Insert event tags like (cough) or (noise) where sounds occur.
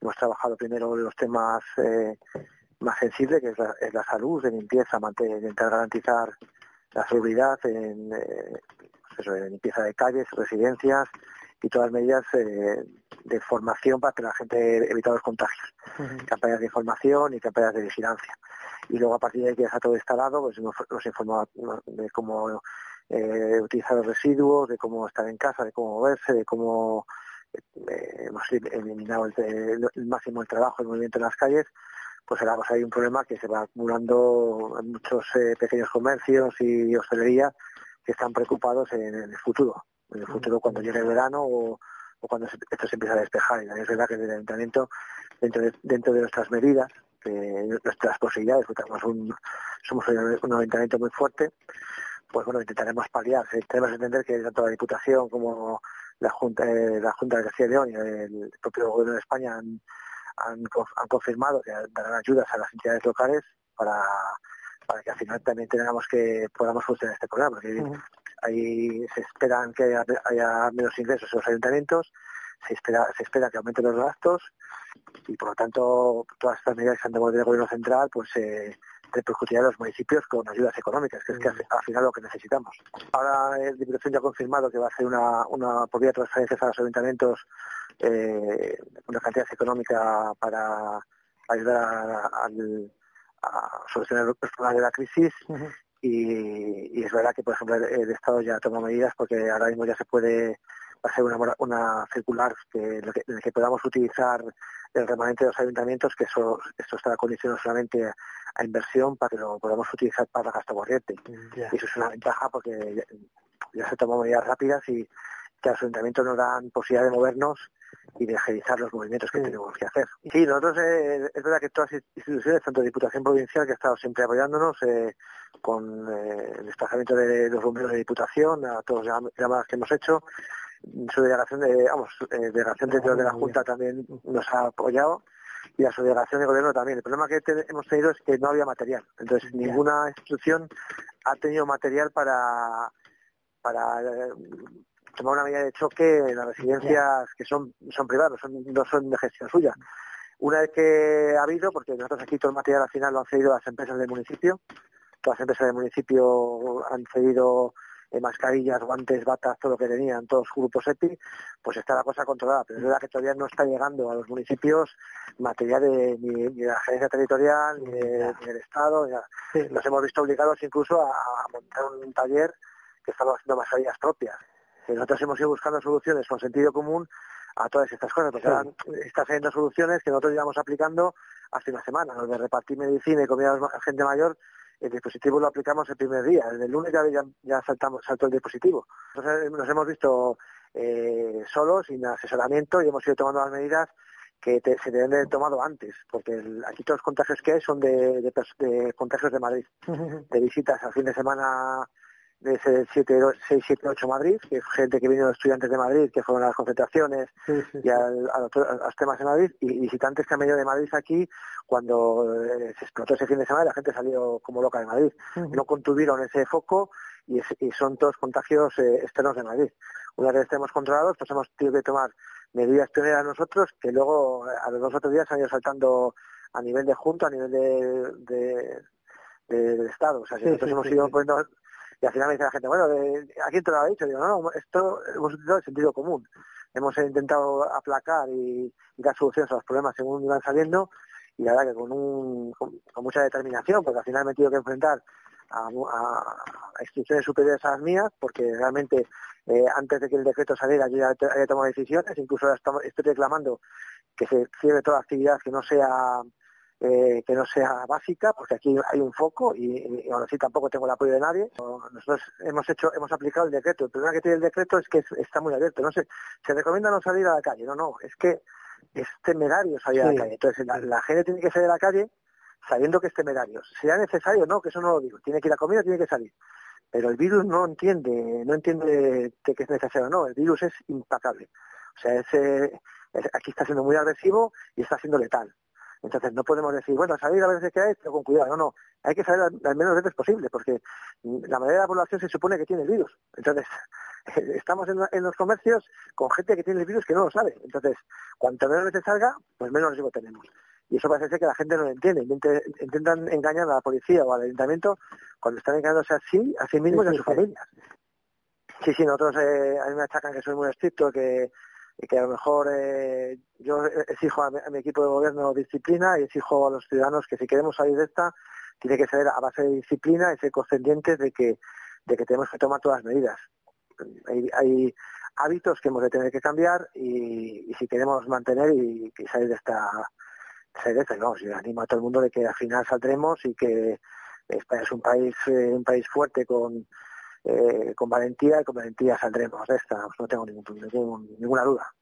hemos trabajado primero los temas eh, más sensibles, que es la, salud, de limpieza, mantener, intentar garantizar la seguridad en, eh, pues en limpieza de calles, residencias y todas medidas eh, de formación para que la gente evite los contagios. Campañas de información y campañas de vigilancia. Y luego a partir de que ya está todo instalado, pues nos, nos informa de cómo eh, utilizar los residuos, de cómo estar en casa, de cómo moverse, de cómo hemos eliminado el, máximo el trabajo, el movimiento en las calles, pues ahora pues hay un problema que se va acumulando en muchos eh, pequeños comercios y hostelería que están preocupados en, el futuro, en el futuro cuando llegue el verano o, cuando esto se empieza a despejar. Y es verdad que el ayuntamiento, dentro de, dentro de nuestras medidas, nuestras posibilidades, porque un, somos un ayuntamiento muy fuerte, pues bueno, intentaremos paliar. Tenemos que entender que tanto la Diputación como la Junta, eh, la Junta de Castilla y León y el propio Gobierno de España han, han, confirmado que darán ayudas a las entidades locales para, para que al final también tengamos que podamos funcionar este programa, porque ahí se esperan que haya, menos ingresos en los ayuntamientos, se espera, se espera que aumenten los gastos y por lo tanto todas estas medidas que han tomado del gobierno central pues eh, repercutirá a los municipios con ayudas económicas, que es que al final lo que necesitamos. Ahora el Diputación ya ha confirmado que va a hacer una, una por vía de transferencias a los ayuntamientos eh, una cantidad económica para ayudar a, solucionar los problemas de la crisis. Y, es verdad que, por ejemplo, el, Estado ya toma medidas porque ahora mismo ya se puede hacer una, una circular que, en el que podamos utilizar el remanente de los ayuntamientos, que eso, esto está condicionado solamente a inversión para que lo podamos utilizar para gasto corriente. Y eso es una ventaja porque ya, se toman medidas rápidas y que los ayuntamientos nos dan posibilidad de movernos y de agilizar los movimientos que tenemos que hacer. Sí, nosotros eh, es verdad que todas las instituciones, tanto Diputación Provincial, que ha estado siempre apoyándonos eh, con eh, el desplazamiento de los bomberos de Diputación, a todas las llamadas que hemos hecho, su delegación de, vamos, delegación dentro de la Junta también nos ha apoyado y la subdelegación de gobierno también. El problema que hemos tenido es que no había material. Entonces, ninguna institución ha tenido material para, para eh, tomar una medida de choque en las residencias que son, son privadas, no son de gestión suya. Una vez que ha habido, porque nosotros aquí todo el material al final lo han cedido las empresas del municipio, todas las empresas del municipio han cedido eh, mascarillas, guantes, batas, todo lo que tenían, todos grupos EPI, pues está la cosa controlada. Pero es verdad que todavía no está llegando a los municipios material de, ni, de la agencia territorial, ni, del Estado. Nos hemos visto obligados incluso a, montar un taller que estamos haciendo mascarillas propias. Nosotros hemos ido buscando soluciones con sentido común a todas estas cosas, sí. están saliendo soluciones que nosotros llevamos aplicando hace una semana, de repartir medicina y comida a gente mayor el dispositivo lo aplicamos el primer día. Desde el lunes ya, ya saltamos, saltó el dispositivo. Entonces nos hemos visto eh, solos, sin asesoramiento, y hemos ido tomando las medidas que se deben de haber tomado antes, porque aquí todos los contagios que hay son de, de contagios de Madrid, (laughs) de visitas al fin de semana de ese 7, 6, 7, 8 Madrid, que es gente que vino de estudiantes de Madrid, que fueron a las concentraciones y a, los, temas de Madrid, y visitantes que han venido de Madrid aquí cuando eh, se explotó ese fin de semana y la gente salió como loca de Madrid. No contuvieron ese foco y, son todos contagios eh, externos de Madrid. Una vez estemos controlados, pues hemos tenido que tomar medidas pioneras nosotros, que luego eh, a los dos o tres días han ido saltando a nivel de junta, a nivel de, de, del Estado. O sea, que nosotros hemos ido poniendo y al final me dice la gente, bueno, ¿a quién te lo ha dicho? Digo, no, no, esto hemos utilizado el sentido común. Hemos intentado aplacar y, dar soluciones a los problemas según iban saliendo y la verdad que con, mucha determinación, porque al final me he tenido que enfrentar a, a, instituciones superiores a las mías, porque realmente eh, antes de que el decreto saliera yo ya había tomado decisiones, incluso estoy reclamando que se cierre toda actividad que no sea eh, que no sea básica, porque aquí hay un foco y, y, ahora sí tampoco tengo el apoyo de nadie. Nosotros hemos hecho, hemos aplicado el decreto. El problema que tiene el decreto es que está muy abierto. No se, se recomienda no salir a la calle. No, no, es que es temerario salir a la calle. Entonces la, gente tiene que salir a la calle sabiendo que es temerario. Sea necesario, no, que eso no lo digo. Tiene que ir a comida, tiene que salir. Pero el virus no entiende, no entiende que, es necesario o no. El virus es impacable. O sea, ese, aquí está siendo muy agresivo y está siendo letal. Entonces no podemos decir, bueno, salir a veces que hay, pero con cuidado. No, no. hay que saber las menos veces posible, porque la mayoría de la población se supone que tiene el virus. Entonces, (laughs) estamos en, los comercios con gente que tiene el virus que no lo sabe. Entonces, cuanto menos veces salga, pues menos riesgo tenemos. Y eso parece ser que la gente no lo entiende. Intentan engañar a la policía o al ayuntamiento cuando están engañándose así, a sí mismos y a sus familias. Sí, sí, nosotros eh, a mí me achacan que soy muy estricto, que, que a lo mejor eh, yo exijo a mi, equipo de gobierno disciplina y exijo a los ciudadanos que si queremos salir de esta, tiene que ser a base de disciplina y ser conscientes de que, de que tenemos que tomar todas las medidas. Hay, hábitos que hemos de tener que cambiar y, si queremos mantener y, salir de esta salir no, yo animo a todo el mundo de que al final saldremos y que España es un país eh, un país fuerte con eh, con valentía y con valentía saldremos de esta no tengo ningún, ninguna duda